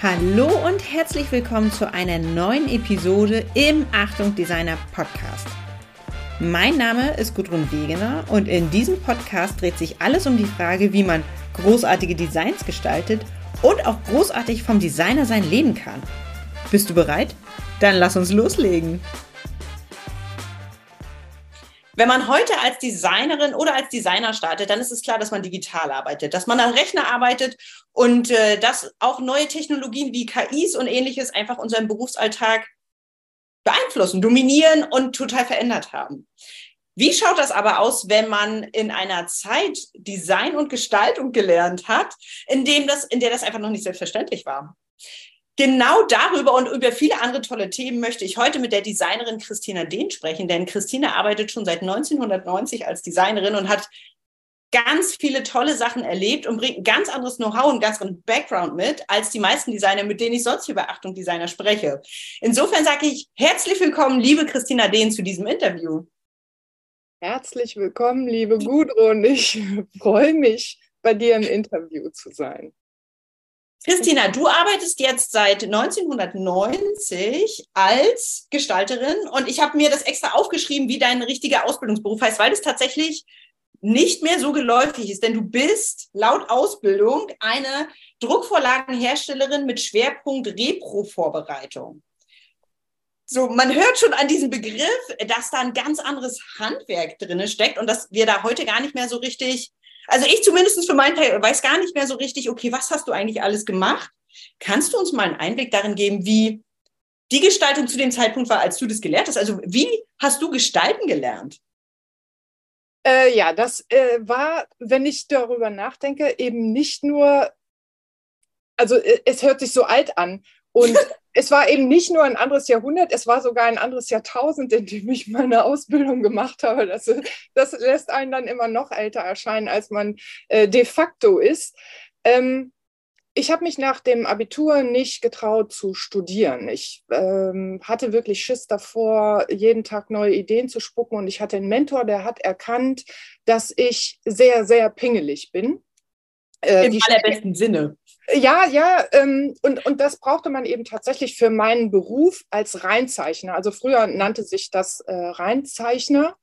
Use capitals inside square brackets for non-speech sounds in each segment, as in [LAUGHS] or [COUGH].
Hallo und herzlich willkommen zu einer neuen Episode im Achtung Designer Podcast. Mein Name ist Gudrun Wegener und in diesem Podcast dreht sich alles um die Frage, wie man großartige Designs gestaltet und auch großartig vom Designer sein leben kann. Bist du bereit? Dann lass uns loslegen. Wenn man heute als Designerin oder als Designer startet, dann ist es klar, dass man digital arbeitet, dass man am Rechner arbeitet und äh, dass auch neue Technologien wie KIs und ähnliches einfach unseren Berufsalltag beeinflussen, dominieren und total verändert haben. Wie schaut das aber aus, wenn man in einer Zeit Design und Gestaltung gelernt hat, in, dem das, in der das einfach noch nicht selbstverständlich war? Genau darüber und über viele andere tolle Themen möchte ich heute mit der Designerin Christina Dehn sprechen, denn Christina arbeitet schon seit 1990 als Designerin und hat ganz viele tolle Sachen erlebt und bringt ein ganz anderes Know-how und ganz anderen Background mit als die meisten Designer, mit denen ich sonst über Achtung Designer spreche. Insofern sage ich herzlich willkommen, liebe Christina Dehn, zu diesem Interview. Herzlich willkommen, liebe Gudrun. Ich freue mich, bei dir im Interview zu sein. Christina, du arbeitest jetzt seit 1990 als Gestalterin und ich habe mir das extra aufgeschrieben, wie dein richtiger Ausbildungsberuf heißt, weil das tatsächlich nicht mehr so geläufig ist, denn du bist laut Ausbildung eine Druckvorlagenherstellerin mit Schwerpunkt Repro-Vorbereitung. So, man hört schon an diesem Begriff, dass da ein ganz anderes Handwerk drin steckt und dass wir da heute gar nicht mehr so richtig also ich zumindest für meinen Teil weiß gar nicht mehr so richtig, okay, was hast du eigentlich alles gemacht? Kannst du uns mal einen Einblick darin geben, wie die Gestaltung zu dem Zeitpunkt war, als du das gelernt hast? Also wie hast du gestalten gelernt? Äh, ja, das äh, war, wenn ich darüber nachdenke, eben nicht nur, also äh, es hört sich so alt an und [LAUGHS] es war eben nicht nur ein anderes Jahrhundert, es war sogar ein anderes Jahrtausend, in dem ich meine Ausbildung gemacht habe. Das, das lässt einen dann immer noch älter erscheinen, als man äh, de facto ist. Ähm, ich habe mich nach dem Abitur nicht getraut zu studieren. Ich ähm, hatte wirklich Schiss davor, jeden Tag neue Ideen zu spucken. Und ich hatte einen Mentor, der hat erkannt, dass ich sehr, sehr pingelig bin. Äh, Im allerbesten Sinne. Ja, ja, ähm, und, und das brauchte man eben tatsächlich für meinen Beruf als Reinzeichner. Also früher nannte sich das äh, Reinzeichner.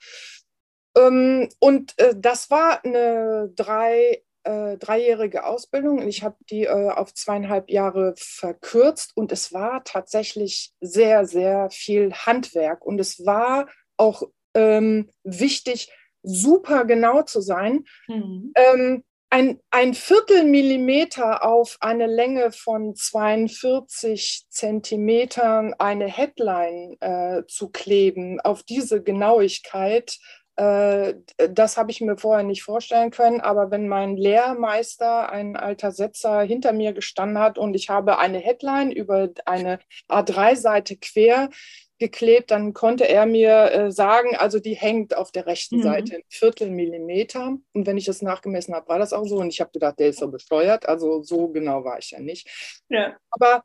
Ähm, und äh, das war eine drei, äh, dreijährige Ausbildung und ich habe die äh, auf zweieinhalb Jahre verkürzt und es war tatsächlich sehr, sehr viel Handwerk und es war auch ähm, wichtig, super genau zu sein. Mhm. Ähm, ein, ein Viertelmillimeter auf eine Länge von 42 Zentimetern eine Headline äh, zu kleben, auf diese Genauigkeit, das habe ich mir vorher nicht vorstellen können. Aber wenn mein Lehrmeister, ein alter Setzer, hinter mir gestanden hat und ich habe eine Headline über eine A3-Seite quer geklebt, dann konnte er mir äh, sagen, also die hängt auf der rechten mhm. Seite ein Viertel Millimeter. Und wenn ich das nachgemessen habe, war das auch so. Und ich habe gedacht, der ist so besteuert. Also so genau war ich ja nicht. Ja. Aber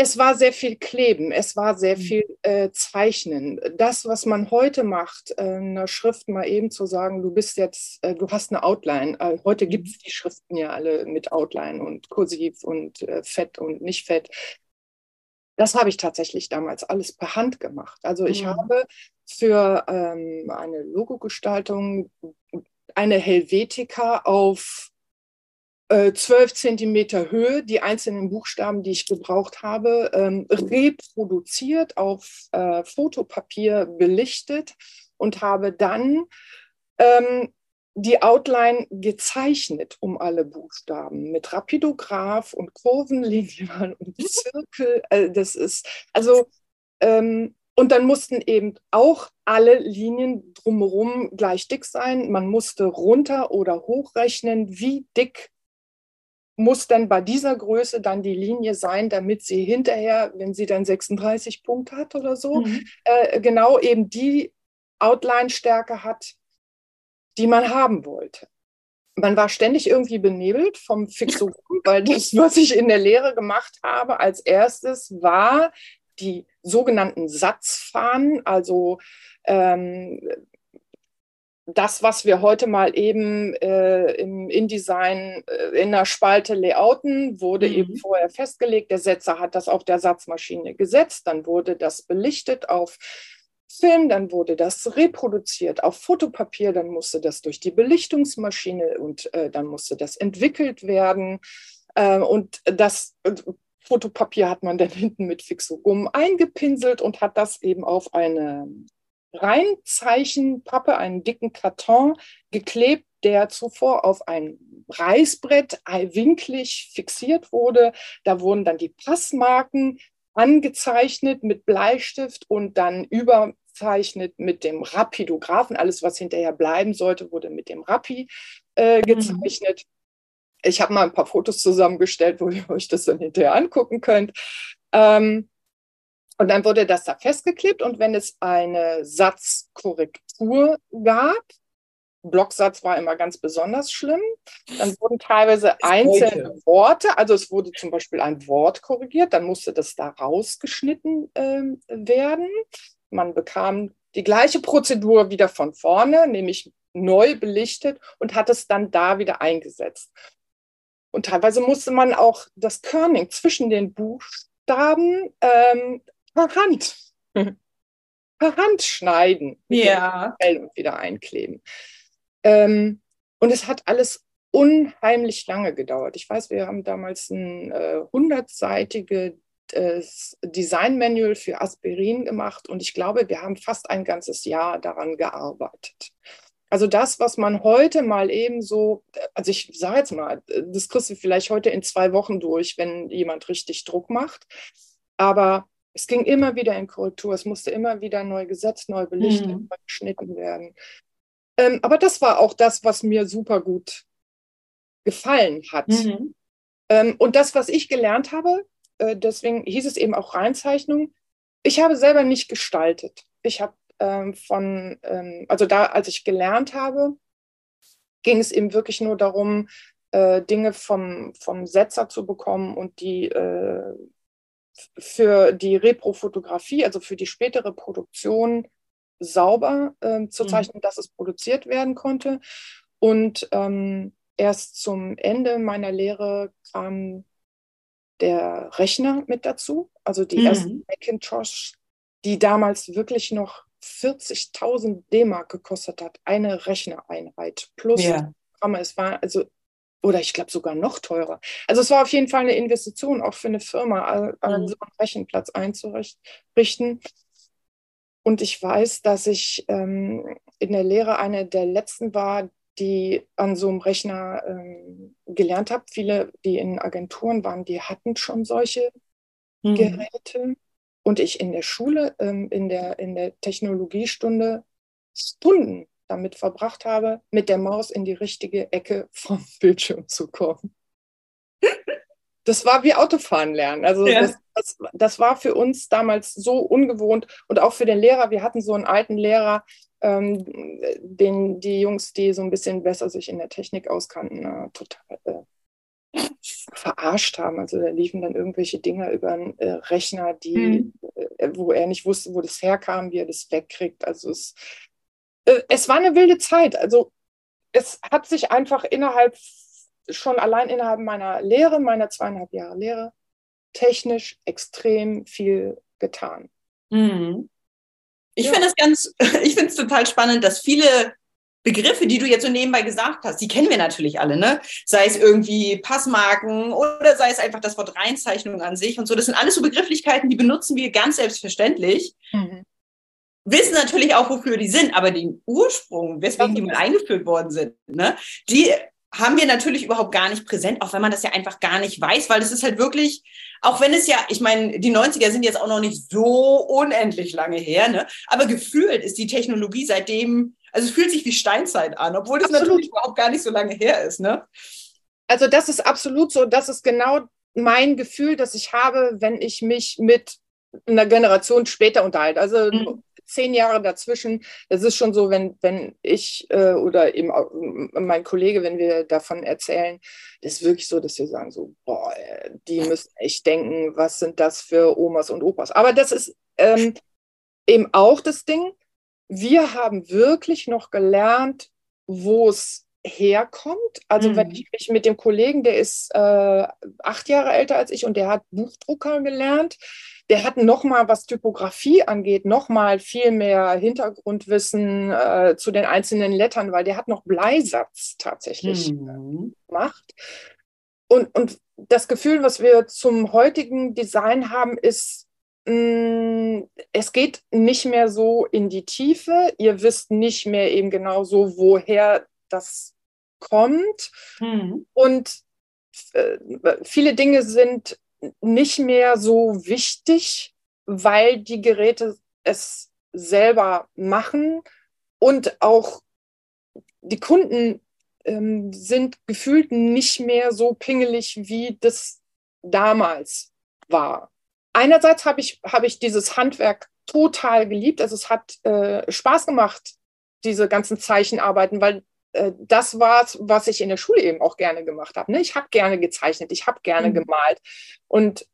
es war sehr viel Kleben, es war sehr mhm. viel äh, Zeichnen. Das, was man heute macht, äh, einer Schrift mal eben zu sagen, du bist jetzt, äh, du hast eine Outline. Äh, heute mhm. gibt es die Schriften ja alle mit Outline und Kursiv und äh, Fett und nicht Fett. Das habe ich tatsächlich damals alles per Hand gemacht. Also ich mhm. habe für ähm, eine Logogestaltung eine Helvetica auf 12 Zentimeter Höhe, die einzelnen Buchstaben, die ich gebraucht habe, ähm, reproduziert, auf äh, Fotopapier belichtet und habe dann ähm, die Outline gezeichnet um alle Buchstaben mit Rapidograph und Kurvenlinien und Zirkel. Äh, das ist also ähm, und dann mussten eben auch alle Linien drumherum gleich dick sein. Man musste runter oder hochrechnen, wie dick muss denn bei dieser Größe dann die Linie sein, damit sie hinterher, wenn sie dann 36 Punkte hat oder so, mhm. äh, genau eben die Outline-Stärke hat, die man haben wollte. Man war ständig irgendwie benebelt vom Fixogramm, [LAUGHS] weil das, was ich in der Lehre gemacht habe, als erstes war die sogenannten Satzfahnen, also ähm, das, was wir heute mal eben äh, im InDesign äh, in der Spalte Layouten wurde mhm. eben vorher festgelegt. Der Setzer hat das auf der Satzmaschine gesetzt, dann wurde das belichtet auf Film, dann wurde das reproduziert auf Fotopapier, dann musste das durch die Belichtungsmaschine und äh, dann musste das entwickelt werden. Äh, und das äh, Fotopapier hat man dann [LAUGHS] hinten mit Fixogum eingepinselt und hat das eben auf eine Reinzeichenpappe, einen dicken Karton geklebt, der zuvor auf ein Reißbrett winklig fixiert wurde. Da wurden dann die Passmarken angezeichnet mit Bleistift und dann überzeichnet mit dem Rapidographen. Alles, was hinterher bleiben sollte, wurde mit dem Rapi äh, mhm. gezeichnet. Mhm. Ich habe mal ein paar Fotos zusammengestellt, wo ihr euch das dann hinterher angucken könnt. Ähm, und dann wurde das da festgeklebt und wenn es eine Satzkorrektur gab, Blocksatz war immer ganz besonders schlimm. Dann wurden teilweise einzelne. Worte, also es wurde zum Beispiel ein Wort korrigiert, dann musste das da rausgeschnitten äh, werden. Man bekam die gleiche Prozedur wieder von vorne, nämlich neu belichtet und hat es dann da wieder eingesetzt. Und teilweise musste man auch das Körning zwischen den Buchstaben ähm, per Hand, per Hand schneiden ja. und wieder einkleben. Ähm, und es hat alles unheimlich lange gedauert. Ich weiß, wir haben damals ein äh, hundertseitige äh, Design-Manual für Aspirin gemacht und ich glaube, wir haben fast ein ganzes Jahr daran gearbeitet. Also das, was man heute mal eben so, also ich sage jetzt mal, das kriegst du vielleicht heute in zwei Wochen durch, wenn jemand richtig Druck macht. Aber es ging immer wieder in Korrektur, es musste immer wieder neu gesetzt, neu belichtet, mhm. neu geschnitten werden. Ähm, aber das war auch das, was mir super gut gefallen hat. Mhm. Ähm, und das, was ich gelernt habe, äh, deswegen hieß es eben auch Reinzeichnung, ich habe selber nicht gestaltet. Ich habe ähm, von, ähm, also da, als ich gelernt habe, ging es eben wirklich nur darum, äh, Dinge vom, vom Setzer zu bekommen und die äh, für die Reprofotografie, also für die spätere Produktion, sauber äh, zu mhm. zeichnen, mhm. dass es produziert werden konnte. Und ähm, erst zum Ende meiner Lehre kam der Rechner mit dazu, also die mhm. ersten Macintosh, die damals wirklich noch 40.000 D-Mark gekostet hat, eine Rechnereinheit plus ja. Programme. Es war also, oder ich glaube sogar noch teurer. Also es war auf jeden Fall eine Investition, auch für eine Firma, mhm. so einen Rechenplatz einzurichten. Und ich weiß, dass ich ähm, in der Lehre eine der letzten war, die an so einem Rechner ähm, gelernt habe. Viele, die in Agenturen waren, die hatten schon solche mhm. Geräte. Und ich in der Schule, ähm, in, der, in der Technologiestunde Stunden damit verbracht habe, mit der Maus in die richtige Ecke vom [LAUGHS] Bildschirm zu kommen das war wie Autofahren lernen. Also ja. das, das, das, war für uns damals so ungewohnt und auch für den Lehrer. Wir hatten so einen alten Lehrer, ähm, den die Jungs, die so ein bisschen besser sich in der Technik auskannten, äh, total äh, verarscht haben. Also da liefen dann irgendwelche Dinge über einen äh, Rechner, die, mhm. Äh, wo er nicht wusste, wo das herkam, wie er das wegkriegt. Also es, es war eine wilde Zeit. Also es hat sich einfach innerhalb schon allein innerhalb meiner Lehre, meiner zweieinhalb Jahre Lehre, technisch extrem viel getan. Mhm. Ich ja. finde es ganz, [LAUGHS] ich finde es total spannend, dass viele Begriffe, die du jetzt so nebenbei gesagt hast, die kennen wir natürlich alle, ne? Sei es irgendwie Passmarken oder sei es einfach das Wort Reinzeichnung an sich und so. Das sind alles so Begrifflichkeiten, die benutzen wir ganz selbstverständlich. Mhm. Wissen natürlich auch, wofür die sind, aber den Ursprung, weswegen die mal eingeführt worden sind, ne? Die haben wir natürlich überhaupt gar nicht präsent, auch wenn man das ja einfach gar nicht weiß, weil es ist halt wirklich, auch wenn es ja, ich meine, die 90er sind jetzt auch noch nicht so unendlich lange her, ne? aber gefühlt ist die Technologie seitdem, also es fühlt sich wie Steinzeit an, obwohl das absolut. natürlich überhaupt gar nicht so lange her ist. Ne? Also das ist absolut so, das ist genau mein Gefühl, das ich habe, wenn ich mich mit einer Generation später unterhalte. Also mhm zehn Jahre dazwischen. Das ist schon so, wenn, wenn ich äh, oder eben auch mein Kollege, wenn wir davon erzählen, das ist wirklich so, dass wir sagen so, boah, die müssen echt denken, was sind das für Omas und Opas. Aber das ist ähm, eben auch das Ding. Wir haben wirklich noch gelernt, wo es herkommt. Also mhm. wenn ich mich mit dem Kollegen, der ist äh, acht Jahre älter als ich und der hat Buchdrucker gelernt, der hat nochmal, was Typografie angeht, nochmal viel mehr Hintergrundwissen äh, zu den einzelnen Lettern, weil der hat noch Bleisatz tatsächlich mhm. gemacht. Und, und das Gefühl, was wir zum heutigen Design haben, ist, mh, mm, es geht nicht mehr so in die Tiefe. Ihr wisst nicht mehr eben genau so, woher das kommt. Mhm. Und äh, viele Dinge sind nicht mehr so wichtig, weil die Geräte es selber machen und auch die Kunden ähm, sind gefühlt nicht mehr so pingelig, wie das damals war. Einerseits habe ich, hab ich dieses Handwerk total geliebt. Also es hat äh, Spaß gemacht, diese ganzen Zeichenarbeiten, weil das war was ich in der Schule eben auch gerne gemacht habe. Ne? Ich habe gerne gezeichnet, ich habe gerne mhm. gemalt. Und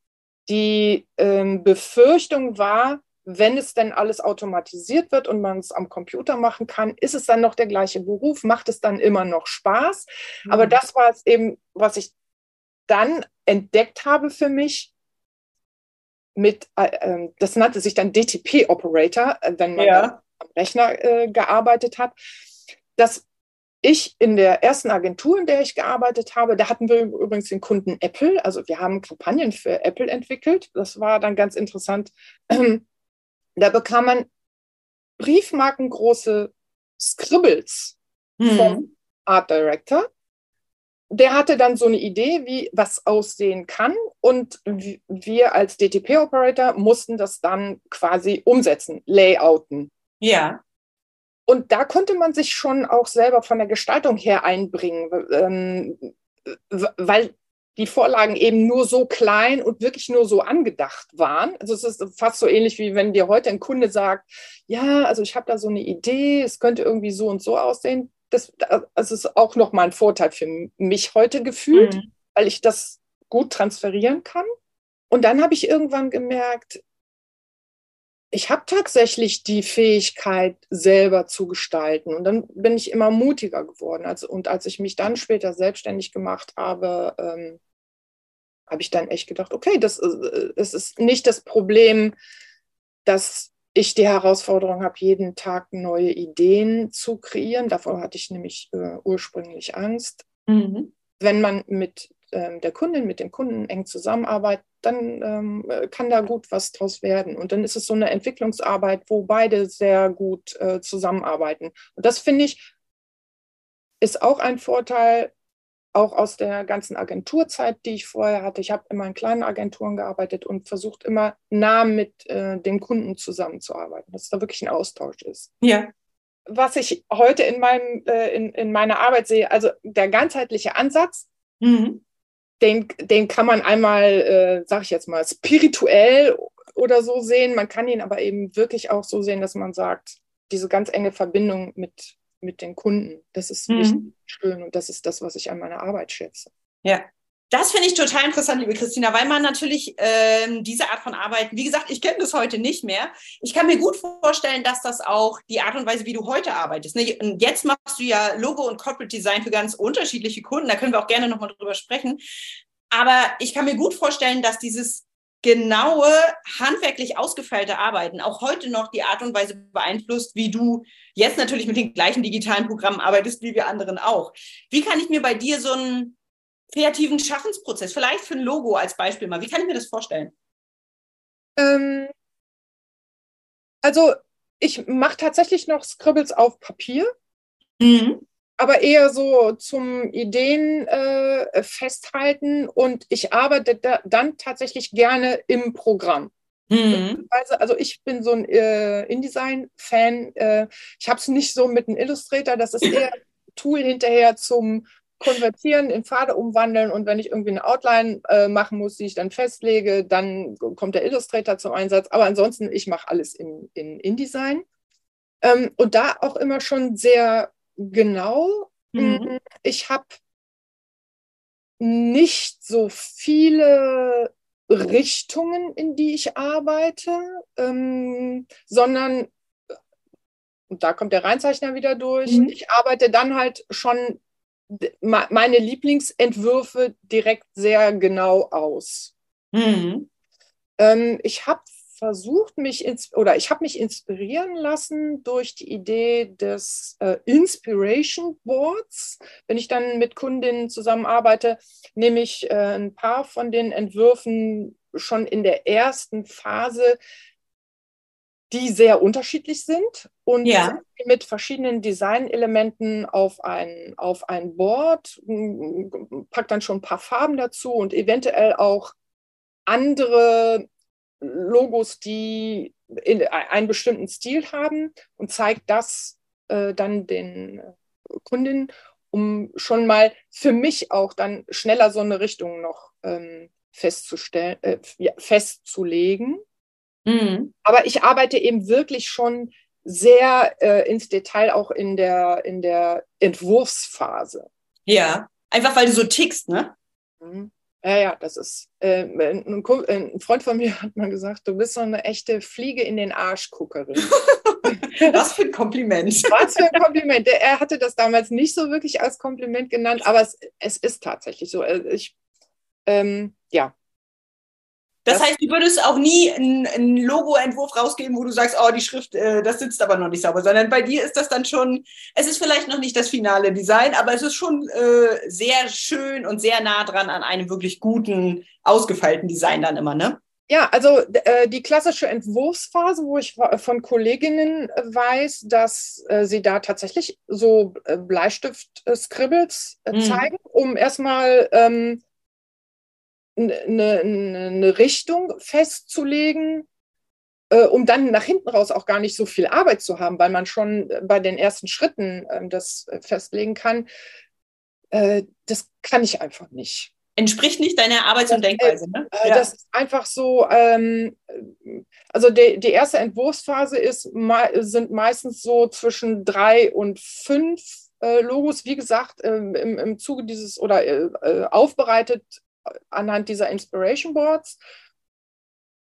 die ähm, Befürchtung war, wenn es denn alles automatisiert wird und man es am Computer machen kann, ist es dann noch der gleiche Beruf? Macht es dann immer noch Spaß? Mhm. Aber das war es eben, was ich dann entdeckt habe für mich mit, äh, ähm, das nannte sich dann DTP-Operator, äh, wenn man ja. am Rechner äh, gearbeitet hat, dass ich in der ersten Agentur, in der ich gearbeitet habe, da hatten wir übrigens den Kunden Apple. Also wir haben Kampagnen für Apple entwickelt. Das war dann ganz interessant. [CLEARS THROAT] Da bekam man briefmarkengroße Scribbles mhm. vom Art Director. Der hatte dann so eine Idee, wie was aussehen kann. Und wir als DTP-Operator mussten das dann quasi umsetzen, layouten. Ja. Und da konnte man sich schon auch selber von der Gestaltung her einbringen, ähm, weil die Vorlagen eben nur so klein und wirklich nur so angedacht waren. Also es ist fast so ähnlich wie wenn dir heute ein Kunde sagt, ja, also ich habe da so eine Idee, es könnte irgendwie so und so aussehen. Das, das ist auch nochmal ein Vorteil für mich heute gefühlt, mhm. weil ich das gut transferieren kann. Und dann habe ich irgendwann gemerkt, ich habe tatsächlich die Fähigkeit, selber zu gestalten. Und dann bin ich immer mutiger geworden. Also, und als ich mich dann später selbstständig gemacht habe, ähm, habe ich dann echt gedacht, okay, das äh, es ist nicht das Problem, dass ich die Herausforderung habe, jeden Tag neue Ideen zu kreieren. Davor hatte ich nämlich äh, ursprünglich Angst. Mhm. Wenn man mit ähm, der Kundin, mit dem Kunden eng zusammenarbeitet, dann ähm, kann da gut was draus werden. Und dann ist es so eine Entwicklungsarbeit, wo beide sehr gut äh, zusammenarbeiten. Und das finde ich, ist auch ein Vorteil, auch aus der ganzen Agenturzeit, die ich vorher hatte. Ich habe immer in kleinen Agenturen gearbeitet und versucht immer nah mit äh, dem Kunden zusammenzuarbeiten, dass da wirklich ein Austausch ist. Ja. Was ich heute in, meinem, äh, in, in meiner Arbeit sehe, also der ganzheitliche Ansatz, mhm den, den kann man einmal, äh, sag ich jetzt mal, spirituell oder so sehen. Man kann ihn aber eben wirklich auch so sehen, dass man sagt, diese ganz enge Verbindung mit, mit den Kunden, das ist mhm. richtig schön und das ist das, was ich an meiner Arbeit schätze. Ja, das finde ich total interessant, liebe Christina, weil man natürlich ähm, diese Art von Arbeiten, wie gesagt, ich kenne das heute nicht mehr. Ich kann mir gut vorstellen, dass das auch die Art und Weise, wie du heute arbeitest. Ne? Und jetzt machst du ja Logo und Corporate Design für ganz unterschiedliche Kunden. Da können wir auch gerne nochmal drüber sprechen. Aber ich kann mir gut vorstellen, dass dieses genaue, handwerklich ausgefeilte Arbeiten auch heute noch die Art und Weise beeinflusst, wie du jetzt natürlich mit den gleichen digitalen Programmen arbeitest, wie wir anderen auch. Wie kann ich mir bei dir so einen kreativen Schaffensprozess, vielleicht für ein Logo als Beispiel mal, wie kann ich mir das vorstellen? Ähm, also ich mache tatsächlich noch Scribbles auf Papier. Mhm aber eher so zum Ideen äh, festhalten und ich arbeite da, dann tatsächlich gerne im Programm. Mhm. Also ich bin so ein äh, InDesign-Fan. Äh, ich habe es nicht so mit einem Illustrator, das ist eher ein Tool hinterher zum Konvertieren, in Pfade umwandeln und wenn ich irgendwie eine Outline äh, machen muss, die ich dann festlege, dann kommt der Illustrator zum Einsatz. Aber ansonsten, ich mache alles in, in InDesign. Ähm, und da auch immer schon sehr genau. Mhm. Mm, ich habe nicht so viele Richtungen, in die ich arbeite, ähm, sondern, und da kommt der Reinzeichner wieder durch, mhm. ich arbeite dann halt schon meine Lieblingsentwürfe direkt sehr genau aus. Mhm. Ähm, ich habe versucht, mich oder ich habe mich inspirieren lassen durch die Idee des äh, Inspiration Boards. Wenn ich dann mit Kundinnen zusammenarbeite, nehme ich äh, ein paar von den Entwürfen schon in der ersten Phase, die sehr unterschiedlich sind und ja. mit verschiedenen Designelementen auf ein, auf ein Board, packt dann schon ein paar Farben dazu und eventuell auch andere Logos, die in, einen bestimmten Stil haben und zeigt das äh, dann den Kundinnen, um schon mal für mich auch dann schneller so eine Richtung noch ähm, festzustellen, äh, festzulegen. Mhm. Aber ich arbeite eben wirklich schon sehr äh, ins Detail auch in der, in der Entwurfsphase. Ja, einfach weil du so tickst, ne? Mhm. Ja, ja, das ist. Äh, ein, ein, Freund von mir [LAUGHS] hat mal gesagt, du bist so eine echte Fliege in den Arschguckerin. [LAUGHS] Was für ein Kompliment. [LAUGHS] Was für ein Kompliment. Er hatte das damals nicht so wirklich als Kompliment genannt, aber es, es ist tatsächlich so. Äh, ich, ähm, ja, das, das heißt, du würdest auch nie einen Logo-Entwurf rausgeben, wo du sagst, oh, die Schrift, äh, das sitzt aber noch nicht sauber, sondern bei dir ist das dann schon, es ist vielleicht noch nicht das finale Design, aber es ist schon äh, sehr schön und sehr nah dran an einem wirklich guten, ausgefeilten Design dann immer, ne? Ja, also äh, die klassische Entwurfsphase, wo ich von Kolleginnen weiß, dass äh, sie da tatsächlich so äh, Bleistift-Scribbles äh, mhm. zeigen, um erstmal ähm, eine, eine Richtung festzulegen, äh, um dann nach hinten raus auch gar nicht so viel Arbeit zu haben, weil man schon bei den ersten Schritten äh, das festlegen kann. Äh, das kann ich einfach nicht. Entspricht nicht deiner Arbeits- und Denkweise, ne? Äh, ja. Das ist einfach so, ähm, also die, die erste Entwurfsphase ist, sind meistens so zwischen drei und fünf äh, Logos, wie gesagt, ähm, im, im Zuge dieses oder äh, aufbereitet anhand dieser Inspiration Boards.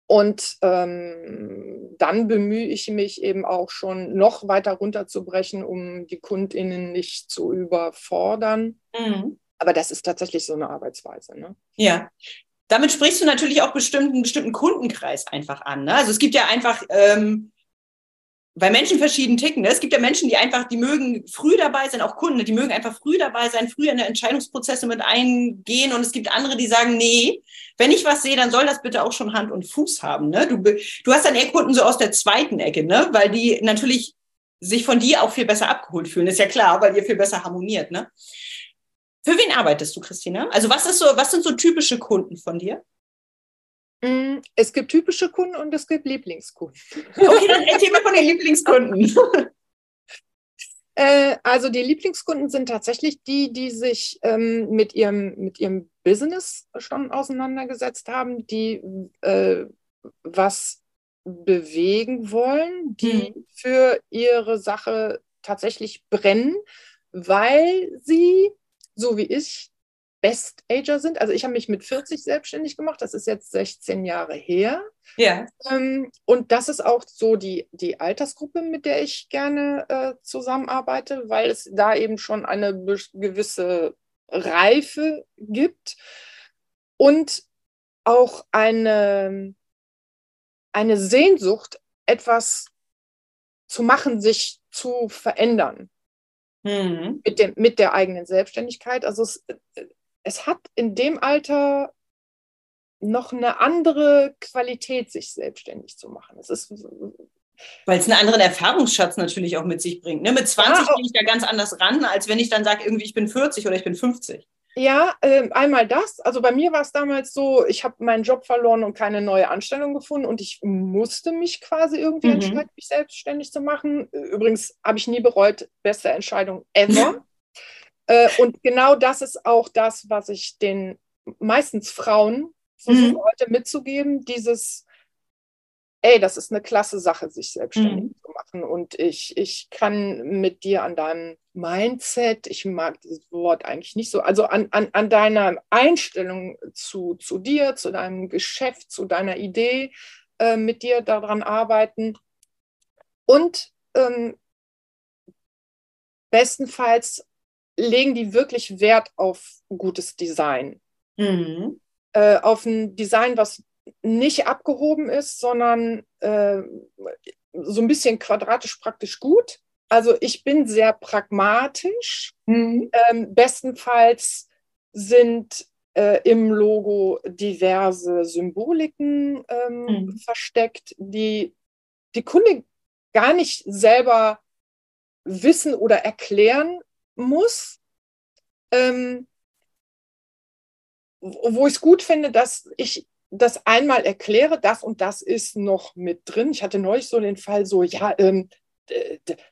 Und ähm, dann bemühe ich mich eben auch schon noch weiter runterzubrechen, um die KundInnen nicht zu überfordern. Mhm. Aber das ist tatsächlich so eine Arbeitsweise. Ne? Ja. Damit sprichst du natürlich auch bestimmt einen bestimmten Kundenkreis einfach an. Ne? Also es gibt ja einfach ähm, weil Menschen verschieden ticken. Ne? Es gibt ja Menschen, die einfach, die mögen früh dabei sein, auch Kunden, die mögen einfach früh dabei sein, früh in der Entscheidungsprozesse mit eingehen. Und es gibt andere, die sagen, nee, wenn ich was sehe, dann soll das bitte auch schon Hand und Fuß haben. Ne? Du, du hast dann eher Kunden so aus der zweiten Ecke, ne? weil die natürlich sich von dir auch viel besser abgeholt fühlen. Ist ja klar, weil ihr viel besser harmoniert. Ne? Für wen arbeitest du, Christina? Also was ist so, was sind so typische Kunden von dir? Mm, es gibt typische Kunden und es gibt Lieblingskunden. Okay, dann erzähl mal von den Lieblingskunden. [LAUGHS] Äh, also die Lieblingskunden sind tatsächlich die, die sich ähm, mit, ihrem, mit ihrem Business schon auseinandergesetzt haben, die äh, was bewegen wollen, die mhm. für ihre Sache tatsächlich brennen, weil sie, so wie ich, Best-Ager sind. Also ich habe mich mit 40 selbstständig gemacht, das ist jetzt 16 Jahre her. Ja. Ähm, und das ist auch so die, die Altersgruppe, mit der ich gerne äh, zusammenarbeite, weil es da eben schon eine gewisse Reife gibt und auch eine, eine Sehnsucht, etwas zu machen, sich zu verändern. Mhm. Mit, dem, mit der eigenen Selbstständigkeit. Also es, es hat in dem Alter noch eine andere Qualität, sich selbstständig zu machen. Es ist weil es einen anderen Erfahrungsschatz natürlich auch mit sich bringt. Ne? Mit 20 ja, gehe ich da ganz anders ran, als wenn ich dann sage, irgendwie ich bin 40 oder ich bin 50. Ja, äh, einmal das. Also bei mir war es damals so, ich habe meinen Job verloren und keine neue Anstellung gefunden und ich musste mich quasi irgendwie mhm. entscheiden, mich selbstständig zu machen. Übrigens habe ich nie bereut, beste Entscheidung ever. [LAUGHS] Äh, und genau das ist auch das, was ich den meistens Frauen versuche mhm. heute mitzugeben, dieses, ey, das ist eine klasse Sache, sich selbstständig mhm. zu machen. Und ich, ich kann mit dir an deinem Mindset, ich mag dieses Wort eigentlich nicht so, also an, an, an deiner Einstellung zu, zu dir, zu deinem Geschäft, zu deiner Idee, äh, mit dir daran arbeiten. Und ähm, bestenfalls legen die wirklich Wert auf gutes Design. Mhm. Äh, auf ein Design, was nicht abgehoben ist, sondern äh, so ein bisschen quadratisch praktisch gut. Also ich bin sehr pragmatisch. Mhm. Ähm, bestenfalls sind äh, im Logo diverse Symboliken ähm, mhm. versteckt, die die Kunde gar nicht selber wissen oder erklären muss. Ähm, wo ich es gut finde, dass ich das einmal erkläre, das und das ist noch mit drin. Ich hatte neulich so den Fall, so, ja, ähm,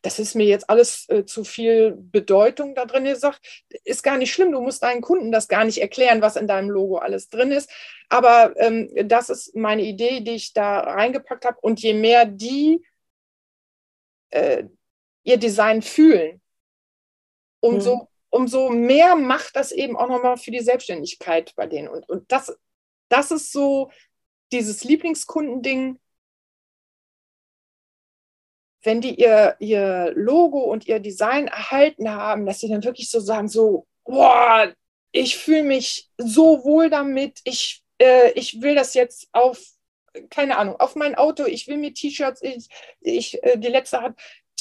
das ist mir jetzt alles äh, zu viel Bedeutung da drin. Sage, ist gar nicht schlimm, du musst deinen Kunden das gar nicht erklären, was in deinem Logo alles drin ist. Aber ähm, das ist meine Idee, die ich da reingepackt habe. Und je mehr die äh, ihr Design fühlen, umso, mhm. umso mehr macht das eben auch nochmal für die Selbstständigkeit bei denen. Und, und das, das ist so dieses Lieblingskundending, wenn die ihr, ihr Logo und ihr Design erhalten haben, dass sie dann wirklich so sagen, so, boah, ich fühle mich so wohl damit, ich, äh, ich will das jetzt auf, keine Ahnung, auf mein Auto, ich will mir T-Shirts, ich, ich äh, die letzte hat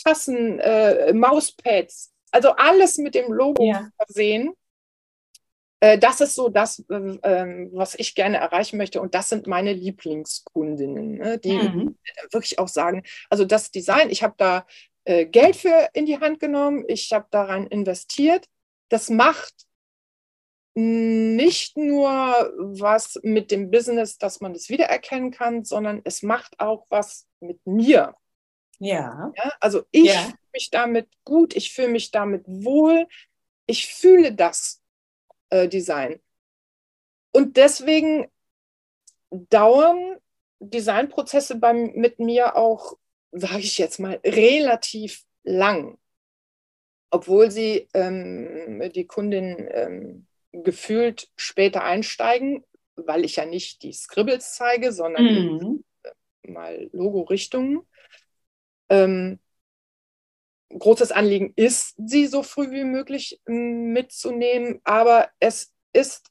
Tassen, äh, Mauspads, also alles mit dem Logo ja. versehen. Äh, das ist so das, ähm, ähm, was ich gerne erreichen möchte. Und das sind meine Lieblingskundinnen, ne, die mhm. wirklich auch sagen, also das Design, ich habe da äh, Geld für in die Hand genommen, ich habe daran investiert. Das macht nicht nur was mit dem Business, dass man das wiedererkennen kann, sondern es macht auch was mit mir. Ja. ja also ich ja. fühle mich damit gut, ich fühle mich damit wohl, ich fühle das äh, Design. Und deswegen dauern Designprozesse beim, mit mir auch, sage ich jetzt mal, relativ lang, obwohl sie ähm, die Kundin ähm, gefühlt später einsteigen, weil ich ja nicht die Scribbles zeige, sondern mhm. mal Logo-Richtungen. Ähm, großes Anliegen ist, sie so früh wie möglich ähm, mitzunehmen, aber es ist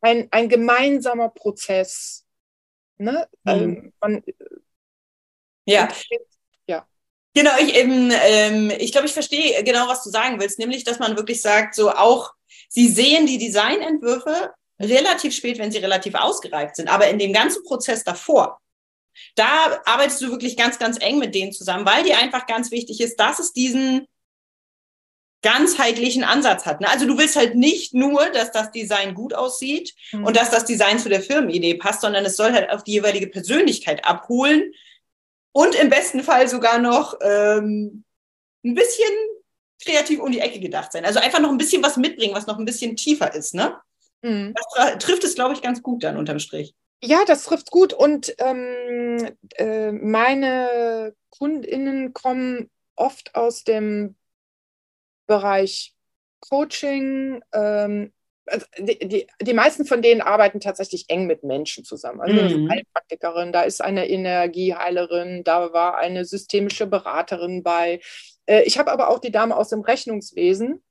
ein, ein gemeinsamer Prozess. Ne? Mhm. Ähm, man, ja. ja. Genau, ich eben, ähm, ich glaube, ich verstehe genau, was du sagen willst, nämlich, dass man wirklich sagt, so auch, sie sehen die Designentwürfe relativ spät, wenn sie relativ ausgereift sind, aber in dem ganzen Prozess davor, da arbeitest du wirklich ganz, ganz eng mit denen zusammen, weil dir einfach ganz wichtig ist, dass es diesen ganzheitlichen Ansatz hat. Ne? Also du willst halt nicht nur, dass das Design gut aussieht mhm. und dass das Design zu der Firmenidee passt, sondern es soll halt auf die jeweilige Persönlichkeit abholen und im besten Fall sogar noch ähm, ein bisschen kreativ um die Ecke gedacht sein. Also einfach noch ein bisschen was mitbringen, was noch ein bisschen tiefer ist. Ne? Mhm. Das trifft es, glaube ich, ganz gut dann unterm Strich. Ja, das trifft gut. Und ähm, äh, meine KundInnen kommen oft aus dem Bereich Coaching. Ähm, also die, die, die, meisten von denen arbeiten tatsächlich eng mit Menschen zusammen. Also mhm. eine Heilpraktikerin, da ist eine Energieheilerin, da war eine systemische Beraterin bei. Äh, ich habe aber auch die Dame aus dem Rechnungswesen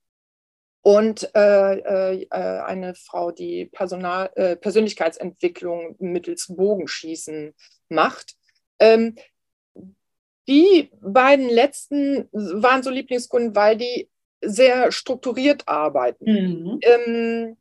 und äh, äh, eine Frau, die Personal, äh, Persönlichkeitsentwicklung mittels Bogenschießen macht. Ähm, die beiden letzten waren so Lieblingskunden, weil die sehr strukturiert arbeiten. Mhm. Ähm,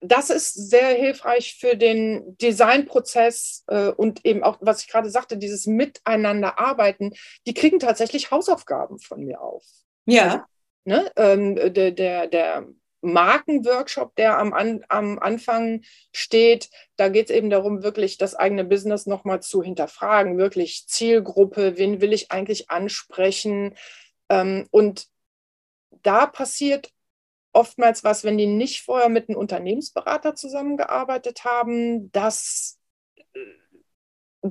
das ist sehr hilfreich für den Designprozess äh, und eben auch, was ich gerade sagte, dieses Miteinander arbeiten. Die kriegen tatsächlich Hausaufgaben von mir auf. Ja. Ne? Ähm, der, der, der Markenworkshop, der am, an, am Anfang steht, da geht es eben darum, wirklich das eigene Business nochmal zu hinterfragen, wirklich Zielgruppe, wen will ich eigentlich ansprechen. Ähm, und da passiert oftmals was, wenn die nicht vorher mit einem Unternehmensberater zusammengearbeitet haben, dass äh,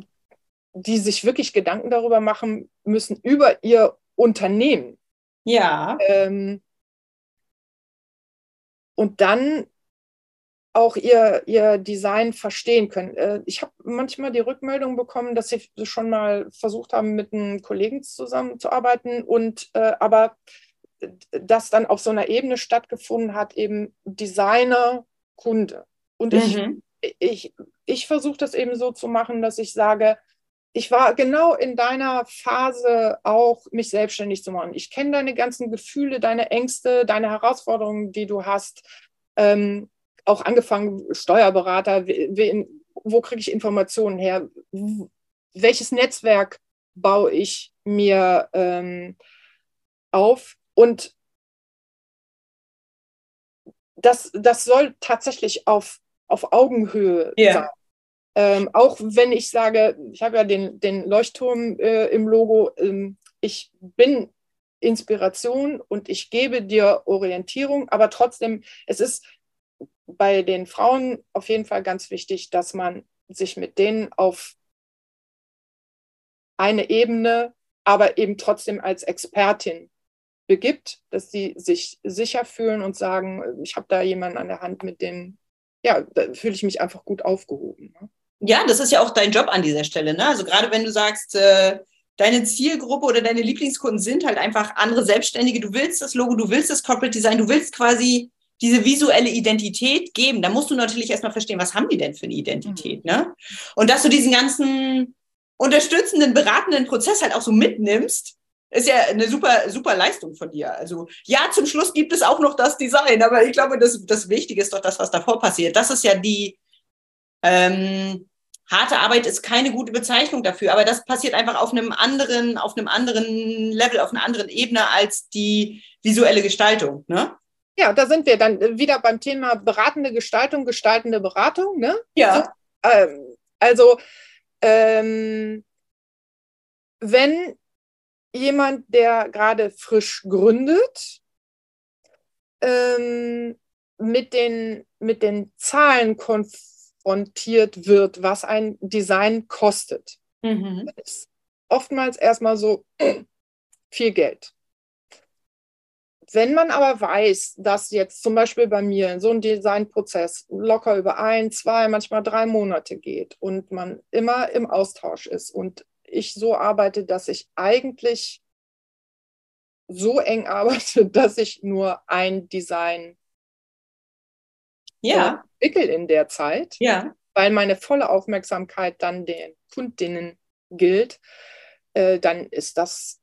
die sich wirklich Gedanken darüber machen müssen, über ihr Unternehmen. Ja. Ähm, und dann auch ihr, ihr Design verstehen können. Äh, ich habe manchmal die Rückmeldung bekommen, dass sie schon mal versucht haben, mit einem Kollegen zusammenzuarbeiten und äh, aber das dann auf so einer Ebene stattgefunden hat, eben Designer, Kunde. Und mhm. ich, ich, ich versuche das eben so zu machen, dass ich sage, ich war genau in deiner Phase auch, mich selbstständig zu machen. Ich kenne deine ganzen Gefühle, deine Ängste, deine Herausforderungen, die du hast. Ähm, auch angefangen, Steuerberater, wen, wo kriege ich Informationen her? Welches Netzwerk baue ich mir ähm, auf? Und das, das soll tatsächlich auf, auf Augenhöhe yeah. sein. Ähm, auch wenn ich sage, ich habe ja den, den Leuchtturm äh, im Logo, ähm, ich bin Inspiration und ich gebe dir Orientierung, aber trotzdem, es ist bei den Frauen auf jeden Fall ganz wichtig, dass man sich mit denen auf eine Ebene, aber eben trotzdem als Expertin begibt, dass sie sich sicher fühlen und sagen, ich habe da jemanden an der Hand, mit dem, ja, da fühle ich mich einfach gut aufgehoben. Ne? Ja, das ist ja auch dein Job an dieser Stelle. Ne? Also gerade wenn du sagst, äh, deine Zielgruppe oder deine Lieblingskunden sind halt einfach andere Selbstständige. Du willst das Logo, du willst das Corporate Design, du willst quasi diese visuelle Identität geben. Da musst du natürlich erstmal verstehen, was haben die denn für eine Identität. Mhm. Ne? Und dass du diesen ganzen unterstützenden, beratenden Prozess halt auch so mitnimmst, ist ja eine super, super Leistung von dir. Also ja, zum Schluss gibt es auch noch das Design, aber ich glaube, das, das Wichtige ist doch das, was davor passiert. Das ist ja die, ähm, harte Arbeit ist keine gute Bezeichnung dafür, aber das passiert einfach auf einem anderen, auf einem anderen Level, auf einer anderen Ebene als die visuelle Gestaltung, ne? Ja, da sind wir dann wieder beim Thema beratende Gestaltung, gestaltende Beratung, ne? Ja. So, ähm, also, ähm, wenn jemand, der gerade frisch gründet, ähm, mit, den, mit den Zahlen konfrontiert konfrontiert wird, was ein Design kostet. Mhm. ist oftmals erstmal so [CLEARS THROAT] viel Geld. Wenn man aber weiß, dass jetzt zum Beispiel bei mir so ein Designprozess locker über ein, zwei, manchmal drei Monate geht und man immer im Austausch ist und ich so arbeite, dass ich eigentlich so eng [LAUGHS] arbeite, dass ich nur ein Design ja. entwickle in der Zeit, ja. weil meine volle Aufmerksamkeit dann den Kundinnen gilt, äh, dann ist das,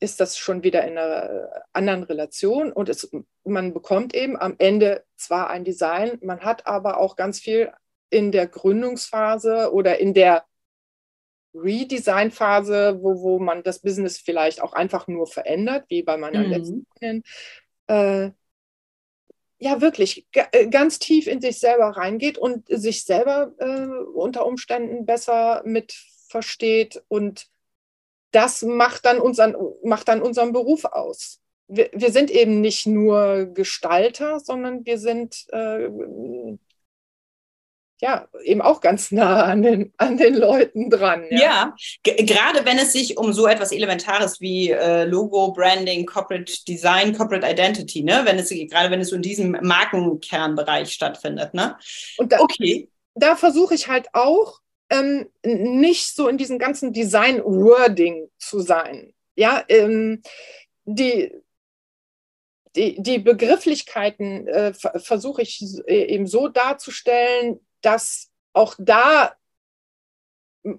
ist das schon wieder in einer anderen Relation und es, man bekommt eben am Ende zwar ein Design, man hat aber auch ganz viel in der Gründungsphase oder in der Redesign-Phase, wo, wo man das Business vielleicht auch einfach nur verändert, wie bei meiner mhm. letzten Freundin, äh, ja wirklich äh, ganz tief in sich selber reingeht und sich selber äh, unter Umständen besser mit versteht und das macht dann unseren, macht dann unseren Beruf aus. Wir, wir sind eben nicht nur Gestalter, sondern wir sind äh, ja, eben auch ganz [LAUGHS] nah an den, an den Leuten dran. Ja, ja. gerade wenn es sich um so etwas Elementares wie äh, Logo, Branding, Corporate Design, Corporate Identity, ne, wenn es gerade wenn es so in diesem Markenkernbereich stattfindet, ne? Und da, okay. Da versuche ich halt auch ähm, nicht so in diesem ganzen Design-Wording zu sein. Ja, ähm, die, die, die Begrifflichkeiten äh, versuche ich äh, eben so darzustellen, dass auch da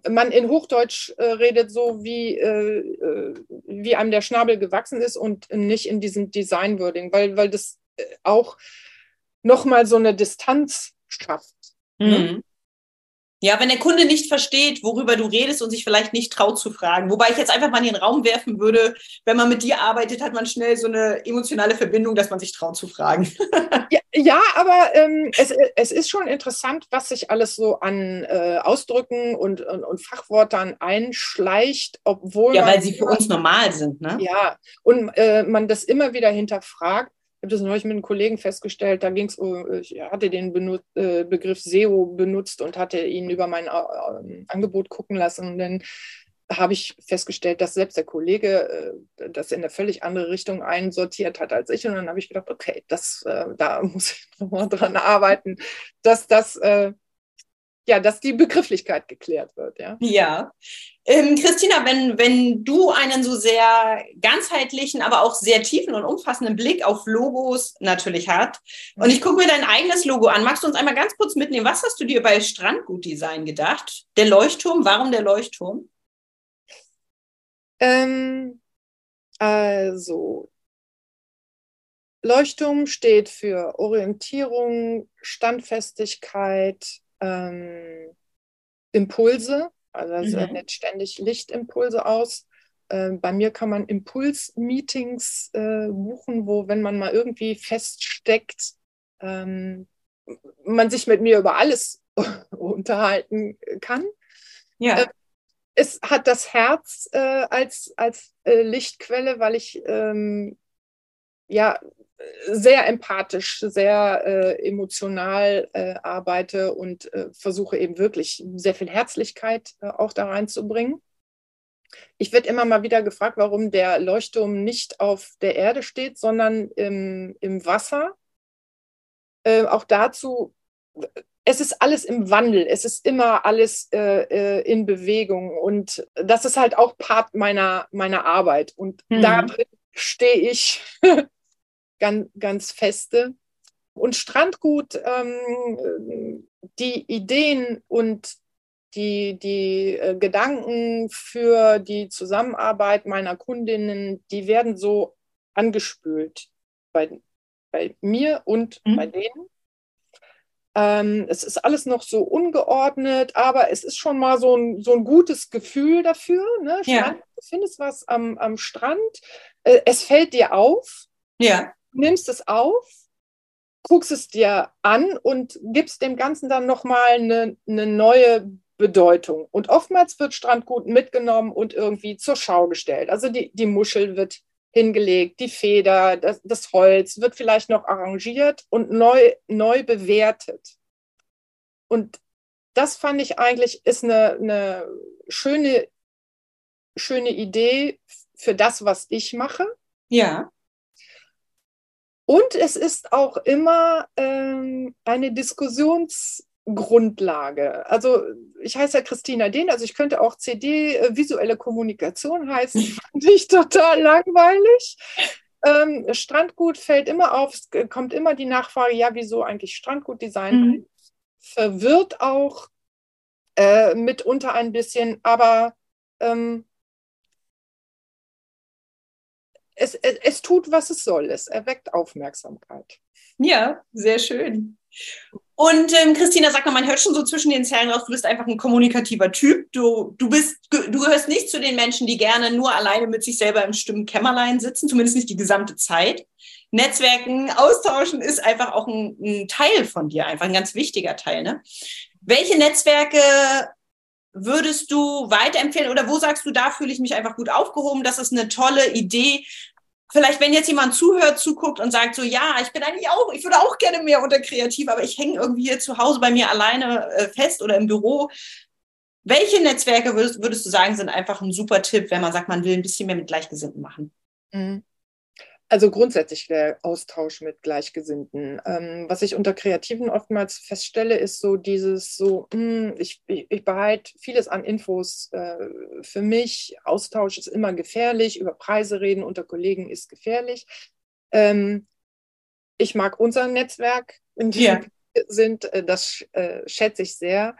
man in Hochdeutsch äh, redet, so wie, äh, äh, wie einem der Schnabel gewachsen ist und nicht in diesem Design-Wording, weil, weil das äh, auch nochmal so eine Distanz schafft. Ne? Mhm. Ne? Ja, wenn der Kunde nicht versteht, worüber du redest und sich vielleicht nicht traut zu fragen. Wobei ich jetzt einfach mal in den Raum werfen würde, wenn man mit dir arbeitet, hat man schnell so eine emotionale Verbindung, dass man sich traut zu fragen. [LAUGHS] ja, ja, aber ähm, es, es ist schon interessant, was sich alles so an äh, Ausdrücken und, und, und, Fachwörtern einschleicht, obwohl. Ja, weil sie für uns normal sind, ne? Ja, und äh, man das immer wieder hinterfragt habe das neulich mit einem Kollegen festgestellt, da ging es um, ich hatte den Benut äh, Begriff SEO benutzt und hatte ihn über mein äh, Angebot gucken lassen. Und dann habe ich festgestellt, dass selbst der Kollege äh, das in eine völlig andere Richtung einsortiert hat als ich. Und dann habe ich gedacht, okay, das, äh, da [LAUGHS] muss ich nochmal dran arbeiten, dass das, äh, ja, dass die Begrifflichkeit geklärt wird. Ja. ja. Ähm, Christina, wenn, wenn du einen so sehr ganzheitlichen, aber auch sehr tiefen und umfassenden Blick auf Logos natürlich hat und ich gucke mir dein eigenes Logo an, magst du uns einmal ganz kurz mitnehmen, was hast du dir bei Strandgutdesign gedacht? Der Leuchtturm, warum der Leuchtturm? Ähm, also, Leuchtturm steht für Orientierung, Standfestigkeit, ähm, Impulse. Also es mhm. sendet ständig Lichtimpulse aus. Äh, bei mir kann man Impuls-Meetings äh, buchen, wo, wenn man mal irgendwie feststeckt, ähm, man sich mit mir über alles [LAUGHS] unterhalten kann. Ja. Äh, es hat das Herz äh, als, als äh, Lichtquelle, weil ich ähm, ja sehr empathisch, sehr äh, emotional äh, arbeite und äh, versuche eben wirklich sehr viel Herzlichkeit äh, auch da reinzubringen. Ich werde immer mal wieder gefragt, warum der Leuchtturm nicht auf der Erde steht, sondern im, im Wasser. Äh, auch dazu, es ist alles im Wandel, es ist immer alles äh, in Bewegung und das ist halt auch Part meiner, meiner Arbeit. Und mhm. da stehe ich [LAUGHS] ganz, ganz feste. Und Strandgut, ähm, die Ideen und die, die äh, Gedanken für die Zusammenarbeit meiner Kundinnen, die werden so angespült bei, bei mir und mhm. bei denen. Ähm, es ist alles noch so ungeordnet, aber es ist schon mal so ein, so ein gutes Gefühl dafür. Ne? Ja. du findest was am, am Strand, äh, es fällt dir auf. Ja nimmst es auf, guckst es dir an und gibst dem Ganzen dann nochmal eine, eine neue Bedeutung. Und oftmals wird Strandgut mitgenommen und irgendwie zur Schau gestellt. Also die, die Muschel wird hingelegt, die Feder, das, das Holz wird vielleicht noch arrangiert und neu, neu bewertet. Und das fand ich eigentlich ist eine, eine schöne, schöne Idee für das, was ich mache. Ja. Und es ist auch immer ähm, eine Diskussionsgrundlage. Also ich heiße ja Christina Dehn, also ich könnte auch CD äh, visuelle Kommunikation heißen, fand ich [LAUGHS] total langweilig. Ähm, Strandgut fällt immer auf, es kommt immer die Nachfrage, ja, wieso eigentlich Strandgutdesign? Mhm. Verwirrt auch äh, mitunter ein bisschen, aber ähm, es, es, es tut, was es soll. Es erweckt Aufmerksamkeit. Ja, sehr schön. Und ähm, Christina, sag mal, man hört schon so zwischen den Zeilen raus, du bist einfach ein kommunikativer Typ. Du, du, bist, du gehörst nicht zu den Menschen, die gerne nur alleine mit sich selber im Stimmenkämmerlein sitzen, zumindest nicht die gesamte Zeit. Netzwerken, austauschen ist einfach auch ein, ein Teil von dir, einfach ein ganz wichtiger Teil. Ne? Welche Netzwerke würdest du weiterempfehlen oder wo sagst du, da fühle ich mich einfach gut aufgehoben? Das ist eine tolle Idee. Vielleicht, wenn jetzt jemand zuhört, zuguckt und sagt so, ja, ich bin eigentlich auch, ich würde auch gerne mehr unter kreativ, aber ich hänge irgendwie hier zu Hause bei mir alleine äh, fest oder im Büro. Welche Netzwerke würdest, würdest, du sagen, sind einfach ein super Tipp, wenn man sagt, man will ein bisschen mehr mit Gleichgesinnten machen? Mhm. Also grundsätzlich der Austausch mit Gleichgesinnten. Ähm, was ich unter Kreativen oftmals feststelle, ist so dieses so, mh, hm, ich, ich, behalte vieles an Infos äh, für mich. Austausch ist immer gefährlich. Über Preise reden unter Kollegen ist gefährlich. Ähm, ich mag unser Netzwerk, in dem ja. wir sind. Äh, das äh, schätze ich sehr.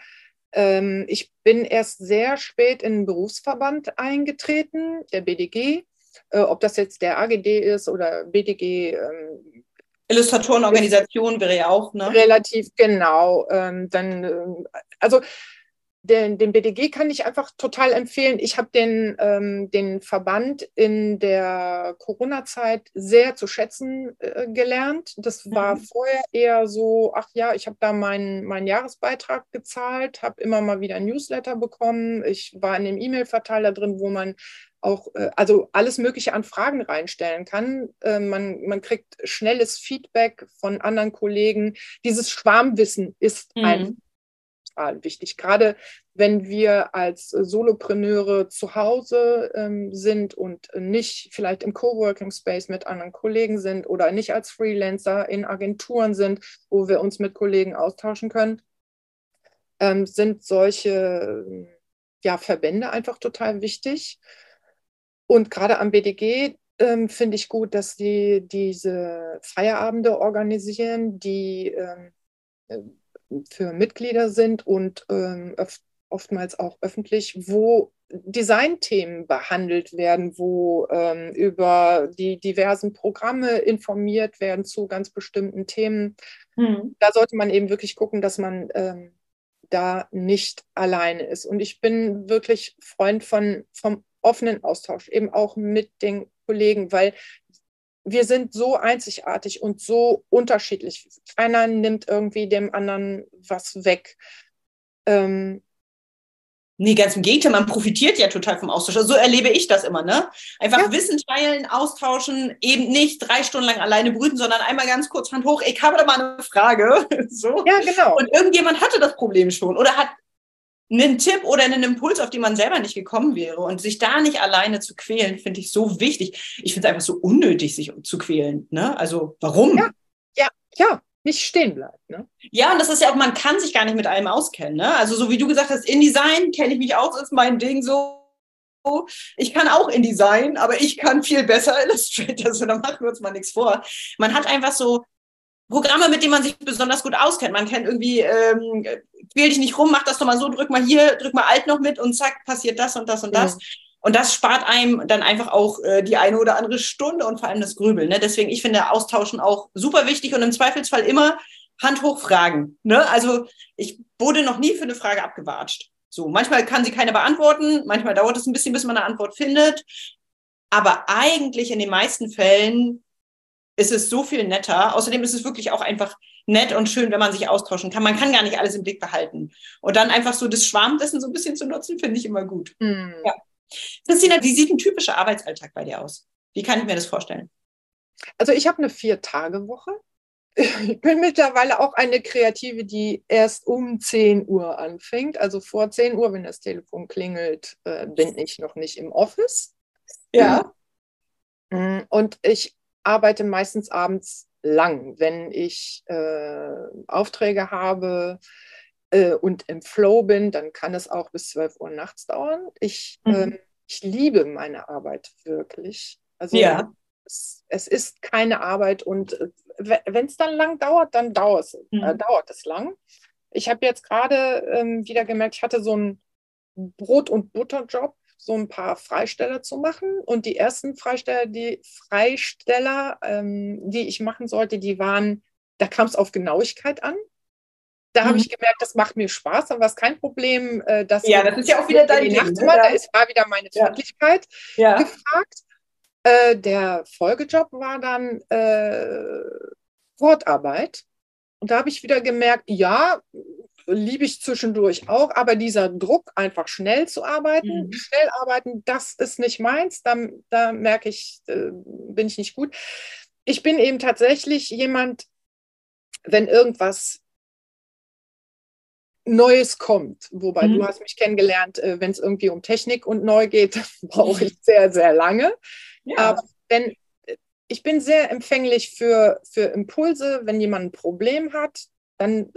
Ähm, ich bin erst sehr spät in den Berufsverband eingetreten, der BDG äh, ob das jetzt der AGD ist oder BDG. Ähm, Illustratorenorganisation wäre ja auch, ne? Relativ genau. Ähm, dann, äh, also den, den BDG kann ich einfach total empfehlen. Ich habe den, ähm, den Verband in der Corona-Zeit sehr zu schätzen äh, gelernt. Das war mhm. vorher eher so, ach ja, ich habe da meinen, meinen Jahresbeitrag gezahlt, habe immer mal wieder ein Newsletter bekommen. Ich war in dem E-Mail-Verteiler drin, wo man auch, äh, also alles Mögliche an Fragen reinstellen kann. Äh, man, man kriegt schnelles Feedback von anderen Kollegen. Dieses Schwarmwissen ist mhm. ein wichtig. Gerade wenn wir als Solopreneure zu Hause ähm, sind und nicht vielleicht im Coworking Space mit anderen Kollegen sind oder nicht als Freelancer in Agenturen sind, wo wir uns mit Kollegen austauschen können. ähm, sind solche ja, Verbände einfach total wichtig. Und gerade am BDG ähm, finde ich gut, dass die diese Feierabende organisieren, die ähm, äh, für Mitglieder sind und ähm, oftmals auch öffentlich, wo Designthemen behandelt werden, wo ähm, über die diversen Programme informiert werden zu ganz bestimmten Themen. Hm. Da sollte man eben wirklich gucken, dass man ähm, da nicht alleine ist. Und ich bin wirklich Freund von, vom offenen Austausch, eben auch mit den Kollegen, weil wir sind so einzigartig und so unterschiedlich. Keiner nimmt irgendwie dem anderen was weg. Ähm, Nee, ganz im Gegenteil, man profitiert ja total vom Austausch. Also so erlebe ich das immer, ne? Einfach ja. Wissen teilen, austauschen, eben nicht drei Stunden lang alleine brüten, sondern einmal ganz kurz Hand hoch, ich habe da mal eine Frage. [LAUGHS] so. Ja, genau. Und irgendjemand hatte das Problem schon oder hat einen Tipp oder einen Impuls, auf den man selber nicht gekommen wäre. Und sich da nicht alleine zu quälen, finde ich so wichtig. Ich finde es einfach so unnötig, sich zu quälen. Ne? Also warum? Ja, ja, ja nicht stehen bleibt. Ne? Ja, und das ist ja auch, man kann sich gar nicht mit allem auskennen. Ne? Also so wie du gesagt hast, InDesign kenne ich mich aus, ist mein Ding so. Ich kann auch InDesign, aber ich kann viel besser [LAUGHS] Illustrator, so da machen wir uns mal nichts vor. Man hat einfach so Programme, mit denen man sich besonders gut auskennt. Man kennt irgendwie, ähm, quäl dich nicht rum, mach das doch mal so, drück mal hier, drück mal Alt noch mit und zack, passiert das und das und das. Ja. Und das spart einem dann einfach auch äh, die eine oder andere Stunde und vor allem das Grübeln. Ne? Deswegen, ich finde Austauschen auch super wichtig und im Zweifelsfall immer Hand hoch fragen. Ne? Also ich wurde noch nie für eine Frage abgewatscht. So, manchmal kann sie keine beantworten, manchmal dauert es ein bisschen, bis man eine Antwort findet. Aber eigentlich in den meisten Fällen ist es so viel netter. Außerdem ist es wirklich auch einfach nett und schön, wenn man sich austauschen kann. Man kann gar nicht alles im Blick behalten. Und dann einfach so das Schwarmdessen so ein bisschen zu nutzen, finde ich immer gut. Mm. Ja. Christina, wie sieht ein typischer Arbeitsalltag bei dir aus? Wie kann ich mir das vorstellen? Also ich habe eine Vier-Tage-Woche. Ich bin mittlerweile auch eine Kreative, die erst um 10 Uhr anfängt. Also vor 10 Uhr, wenn das Telefon klingelt, äh, bin ich noch nicht im Office. Ja. Mm, und ich arbeite meistens abends lang, wenn ich äh, Aufträge habe, äh, und im Flow bin, dann kann es auch bis 12 Uhr nachts dauern. Ich, mhm. ähm, ich liebe meine Arbeit wirklich. Also ja. es, es ist keine Arbeit und äh, wenn es dann lang dauert, dann dauert es, äh, mhm. äh, dauert es lang. Ich habe jetzt gerade ähm, wieder gemerkt, ich hatte so einen Brot- und Butterjob, so ein paar Freisteller zu machen. Und die ersten Freisteller, die Freisteller, ähm, die ich machen sollte, die waren, da kam es auf Genauigkeit an. Da mhm. habe ich gemerkt, das macht mir Spaß, dann war es kein Problem. Äh, dass ja, das ist ja auch wieder dein Ding. Ne? Da ist, war wieder meine Freundlichkeit ja. gefragt. Äh, der Folgejob war dann äh, Wortarbeit. Und da habe ich wieder gemerkt, ja, liebe ich zwischendurch auch, aber dieser Druck, einfach schnell zu arbeiten, mhm. schnell arbeiten, das ist nicht meins. Da, da merke ich, äh, bin ich nicht gut. Ich bin eben tatsächlich jemand, wenn irgendwas Neues kommt. Wobei mhm. du hast mich kennengelernt, äh, wenn es irgendwie um Technik und neu geht, [LAUGHS] brauche ich sehr, sehr lange. Ja. Aber wenn, ich bin sehr empfänglich für, für Impulse. Wenn jemand ein Problem hat, dann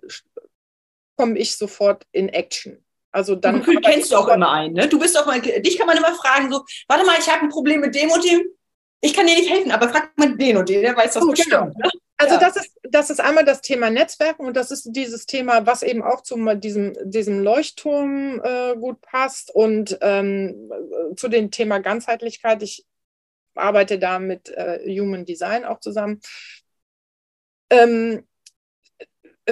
komme ich sofort in Action. Also dann du kennst du auch immer einen, ne? Du bist auch mal, dich kann man immer fragen, so, warte mal, ich habe ein Problem mit dem und dem. Ich kann dir nicht helfen, aber frag mal den und den, der weiß das oh, bestimmt. Genau. Ne? Also ja. das, ist, das ist einmal das Thema Netzwerken und das ist dieses Thema, was eben auch zu diesem, diesem Leuchtturm äh, gut passt und ähm, zu dem Thema Ganzheitlichkeit. Ich arbeite da mit äh, Human Design auch zusammen. Ähm,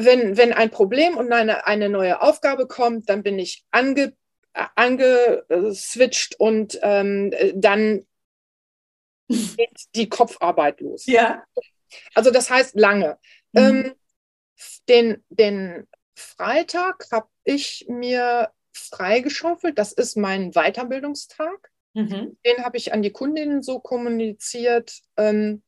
wenn, wenn ein Problem und eine, eine neue Aufgabe kommt, dann bin ich ange, angeswitcht und ähm, dann geht die Kopfarbeit los. Ja. Also das heißt lange. Mhm. Ähm, den, den Freitag habe ich mir freigeschaufelt. Das ist mein Weiterbildungstag. Mhm. Den habe ich an die Kundinnen so kommuniziert, ähm,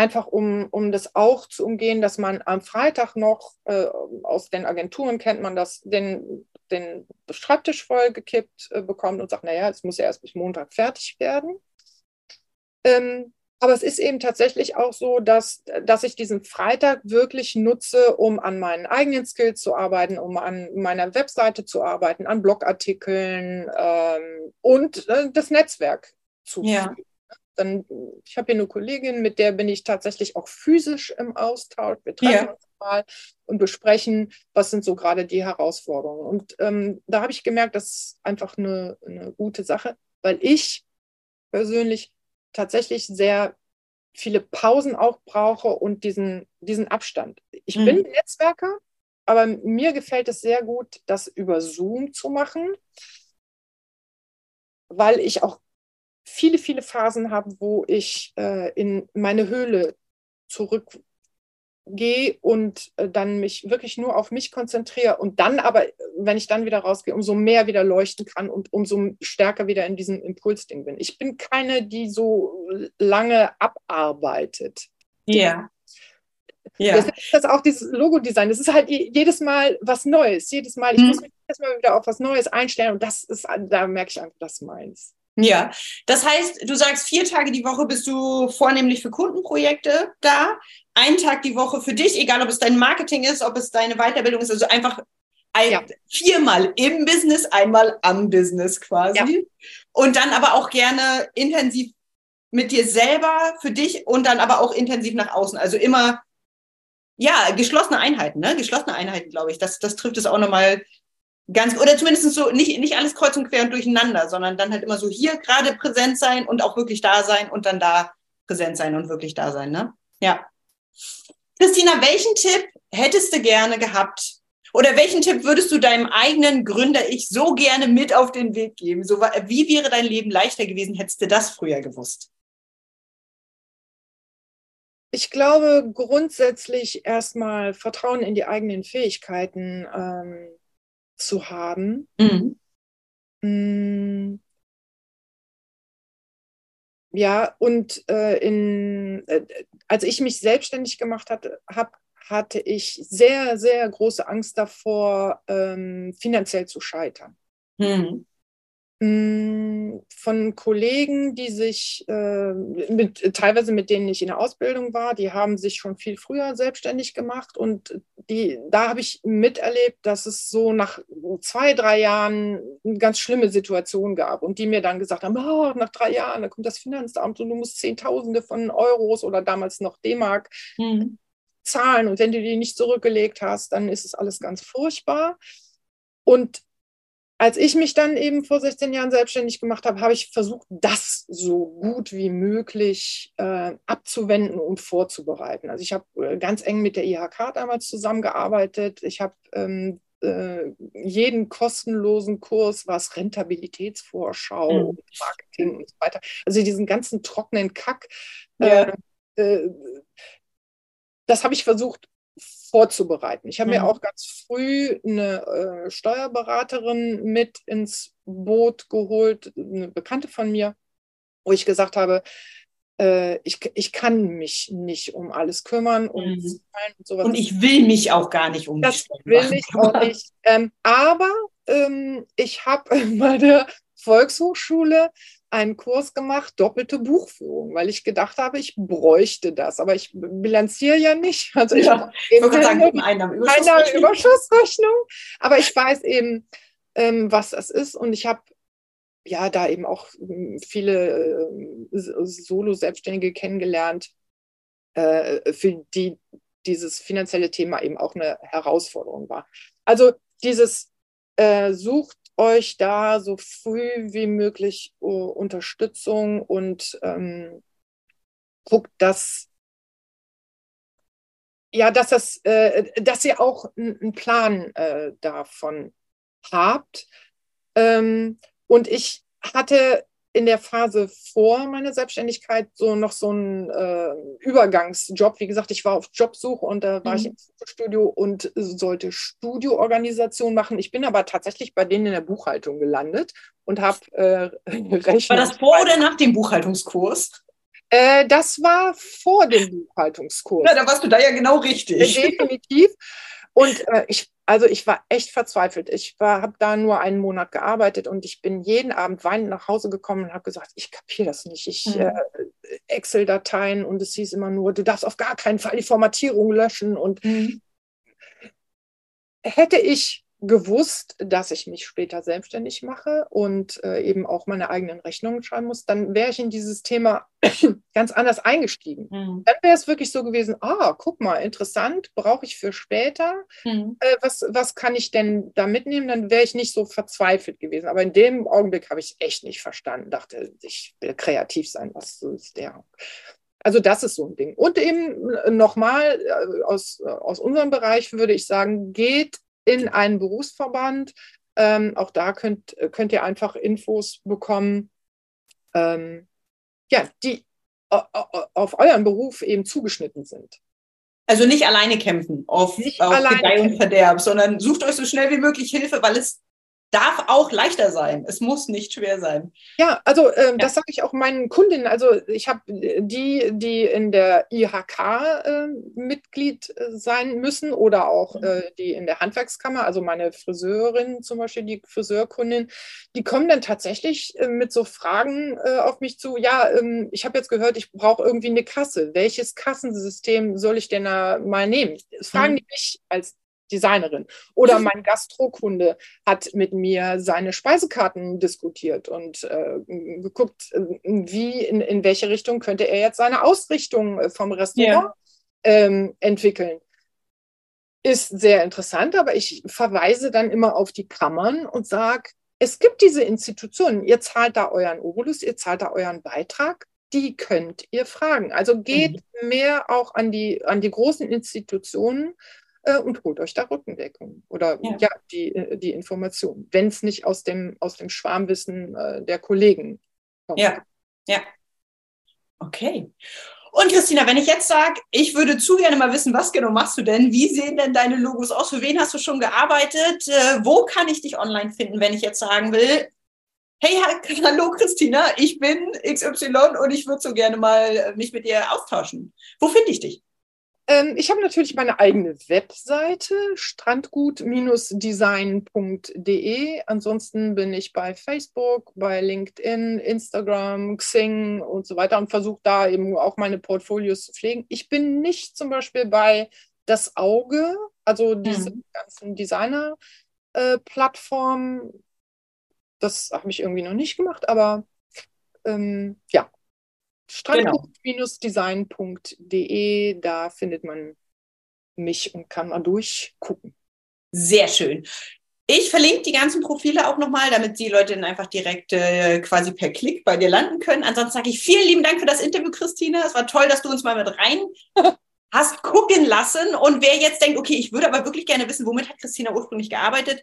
einfach um, um das auch zu umgehen, dass man am Freitag noch, äh, aus den Agenturen kennt man das, den, den Schreibtisch vollgekippt äh, bekommt und sagt, naja, es muss ja erst bis Montag fertig werden. Ähm, Aber es ist eben tatsächlich auch so, dass, dass ich diesen Freitag wirklich nutze, um an meinen eigenen Skills zu arbeiten, um an meiner Webseite zu arbeiten, an Blogartikeln ähm, und äh, das Netzwerk zu ja. Dann, ich habe hier eine Kollegin, mit der bin ich tatsächlich auch physisch im Austausch. Wir treffen ja. uns mal und besprechen, was sind so gerade die Herausforderungen. Und ähm, da habe ich gemerkt, das ist einfach eine, eine gute Sache, weil ich persönlich tatsächlich sehr viele Pausen auch brauche und diesen, diesen Abstand. Ich mhm. bin Netzwerker, aber mir gefällt es sehr gut, das über Zoom zu machen, weil ich auch viele, viele Phasen habe, wo ich äh, in meine Höhle zurück gehe und äh, dann mich wirklich nur auf mich konzentriere und dann aber, wenn ich dann wieder rausgehe, umso mehr wieder leuchten kann und umso stärker wieder in diesem Impulsding bin. Ich bin keine, die so lange abarbeitet. Ja. Ja. Das ist das auch dieses Logo-Design. Das ist halt jedes Mal was Neues. Jedes Mal, ich mhm. muss mich jedes Mal wieder auf was Neues einstellen und das ist, da merke ich einfach, das meins. Ja, das heißt, du sagst, vier Tage die Woche bist du vornehmlich für Kundenprojekte da, einen Tag die Woche für dich, egal ob es dein Marketing ist, ob es deine Weiterbildung ist, also einfach ein, ja. viermal im Business, einmal am Business quasi. Ja. Und dann aber auch gerne intensiv mit dir selber, für dich und dann aber auch intensiv nach außen. Also immer, ja, geschlossene Einheiten, ne? Geschlossene Einheiten, glaube ich. Das, das trifft es auch nochmal ganz, oder zumindest so, nicht, nicht alles kreuz und quer und durcheinander, sondern dann halt immer so hier gerade präsent sein und auch wirklich da sein und dann da präsent sein und wirklich da sein, ne? Ja. Christina, welchen Tipp hättest du gerne gehabt? Oder welchen Tipp würdest du deinem eigenen Gründer-Ich so gerne mit auf den Weg geben? So, wie wäre dein Leben leichter gewesen, hättest du das früher gewusst? Ich glaube grundsätzlich erstmal Vertrauen in die eigenen Fähigkeiten ähm, zu haben. Mhm. Mm. Ja, und äh, in, äh, als ich mich selbstständig gemacht hatte, hab, hatte ich sehr, sehr große Angst davor, ähm, finanziell zu scheitern. Mhm. Mm, von Kollegen, die sich äh, mit, teilweise mit denen ich in der Ausbildung war, die haben sich schon viel früher selbstständig gemacht und die, da habe ich miterlebt, dass es so nach zwei, drei Jahren eine ganz schlimme Situation gab und die mir dann gesagt haben, oh, nach drei Jahren, da kommt das Finanzamt und du musst Zehntausende von Euros oder damals noch D-Mark mhm. zahlen und wenn du die nicht zurückgelegt hast, dann ist es alles ganz furchtbar. Und als ich mich dann eben vor 16 Jahren selbstständig gemacht habe, habe ich versucht, das so gut wie möglich äh, abzuwenden und vorzubereiten. Also ich habe äh, ganz eng mit der IHK damals zusammengearbeitet. Ich habe ähm, äh, jeden kostenlosen Kurs, was Rentabilitätsvorschau, mhm. Marketing und so weiter. Also diesen ganzen trockenen Kack. Ja. Äh, äh, das habe ich versucht vorzubereiten. Ich habe mhm. mir auch ganz früh eine äh, Steuerberaterin mit ins Boot geholt, eine Bekannte von mir, wo ich gesagt habe, äh, ich, ich kann mich nicht um alles kümmern und, mhm. sowas. Und ich will mich auch gar nicht um das will ich auch nicht. Ähm, aber ähm, ich habe [LAUGHS] bei der Volkshochschule einen Kurs gemacht, doppelte Buchführung, weil ich gedacht habe, ich bräuchte das. Aber ich bilanziere ja nicht. [LAUGHS] Also ich ja, ich sagen, eine Einnahmenüberschussrechnung. Überschussrechnung. Aber ich weiß eben, ähm, was das ist. Und ich habe ja da eben auch ähm, viele äh, Solo-Selbstständige kennengelernt, äh, für die dieses finanzielle Thema eben auch eine Herausforderung war. Also dieses äh, sucht euch da so früh wie möglich uh, Unterstützung und ähm, guckt, dass ja, dass das, äh, dass ihr auch einen Plan äh, davon habt. Ähm, und ich hatte in der Phase vor meiner Selbstständigkeit so noch so einen äh, Übergangsjob. Wie gesagt, ich war auf Jobsuche und da war mhm. ich im Studio und sollte Studioorganisation machen. Ich bin aber tatsächlich bei denen in der Buchhaltung gelandet und habe äh, [LAUGHS] War das vor oder nach dem Buchhaltungskurs? Äh, das war vor dem Buchhaltungskurs. Ja, da warst du da ja genau richtig. Definitiv. Und äh, ich Also ich war echt verzweifelt. Ich habe da nur einen Monat gearbeitet und ich bin jeden Abend weinend nach Hause gekommen und habe gesagt, ich kapiere das nicht. Ich mhm. äh, Excel-Dateien und es hieß immer nur, du darfst auf gar keinen Fall die Formatierung löschen. Und mhm. hätte ich gewusst, dass ich mich später selbstständig mache und äh, eben auch meine eigenen Rechnungen schreiben muss, dann wäre ich in dieses Thema [COUGHS] ganz anders eingestiegen. Mhm. Dann wäre es wirklich so gewesen, ah, guck mal, interessant, brauche ich für später. Mhm. Äh, was, was kann ich denn da mitnehmen? Dann wäre ich nicht so verzweifelt gewesen. Aber in dem Augenblick habe ich es echt nicht verstanden. Dachte, ich will kreativ sein, was ist der? Also das ist so ein Ding. Und eben äh, nochmal äh, aus, aus unserem Bereich würde ich sagen, geht in einen Berufsverband. Ähm, auch da könnt, könnt ihr einfach Infos bekommen, ähm, ja, die auf euren Beruf eben zugeschnitten sind. Also nicht alleine kämpfen auf, auf Gedeih und Verderb, sondern sucht euch so schnell wie möglich Hilfe, weil es darf auch leichter sein. Es muss nicht schwer sein. Ja, also äh, ja. das sage ich auch meinen Kundinnen. Also ich habe die, die in der IHK äh, Mitglied äh, sein müssen oder auch mhm. äh, die in der Handwerkskammer, also meine Friseurin zum Beispiel, die Friseurkundin, die kommen dann tatsächlich äh, mit so Fragen äh, auf mich zu. Ja, ähm, ich habe jetzt gehört, ich brauche irgendwie eine Kasse. Welches Kassensystem soll ich denn da mal nehmen? Das fragen mhm. die mich als Designerin. Oder mein Gastrokunde hat mit mir seine Speisekarten diskutiert und äh, geguckt, wie, in, in welche Richtung könnte er jetzt seine Ausrichtung äh, vom Restaurant yeah. ähm, entwickeln. Ist sehr interessant, aber ich verweise dann immer auf die Kammern und sage, es gibt diese Institutionen, ihr zahlt da euren Obolus, ihr zahlt da euren Beitrag, die könnt ihr fragen. Also geht mhm. mehr auch an die, an die großen Institutionen äh, und holt euch da Rückendeckung oder ja, ja die, äh, die Information, wenn es nicht aus dem, aus dem Schwarmwissen äh, der Kollegen kommt. Ja, ja. Okay. Und Christina, wenn ich jetzt sage, ich würde zu gerne mal wissen, was genau machst du denn? Wie sehen denn deine Logos aus? Für wen hast du schon gearbeitet? Äh, wo kann ich dich online finden, wenn ich jetzt sagen will, hey, [LAUGHS] hallo Christina, ich bin XY und ich würde so gerne mal äh, mich mit dir austauschen. Wo finde ich dich? Ähm, ich habe natürlich meine eigene Webseite, strandgut-design.de. Ansonsten bin ich bei Facebook, bei LinkedIn, Instagram, Xing und so weiter und versuche da eben auch meine Portfolios zu pflegen. Ich bin nicht zum Beispiel bei Das Auge, also diese mhm. ganzen Designer-Plattformen. Äh, das habe ich irgendwie noch nicht gemacht, aber ähm, ja, strandgut-design.de, da findet man mich und kann mal durchgucken. Sehr schön. Ich verlinke die ganzen Profile auch nochmal, damit die Leute dann einfach direkt äh, quasi per Klick bei dir landen können. Ansonsten sage ich vielen lieben Dank für das Interview, Christine. Es war toll, dass du uns mal mit rein [LAUGHS] hast gucken lassen. Und wer jetzt denkt, okay, ich würde aber wirklich gerne wissen, womit hat Christina ursprünglich gearbeitet?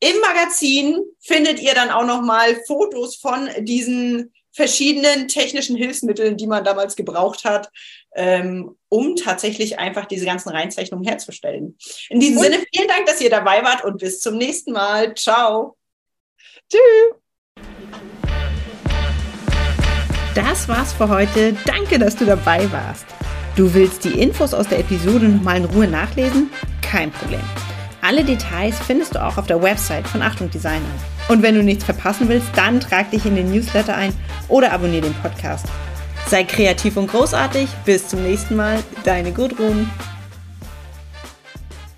Im Magazin findet ihr dann auch nochmal Fotos von diesen verschiedenen technischen Hilfsmitteln, die man damals gebraucht hat, ähm, um tatsächlich einfach diese ganzen Reinzeichnungen herzustellen. In diesem und? Sinne, vielen Dank, dass ihr dabei wart und bis zum nächsten Mal. Ciao. Tschüss. Das war's für heute. Danke, dass du dabei warst. Du willst die Infos aus der Episode nochmal in Ruhe nachlesen? Kein Problem. Alle Details findest du auch auf der Website von Achtung Designer. Und wenn du nichts verpassen willst, dann trag dich in den Newsletter ein oder abonniere den Podcast. Sei kreativ und großartig. Bis zum nächsten Mal. Deine Gudrun.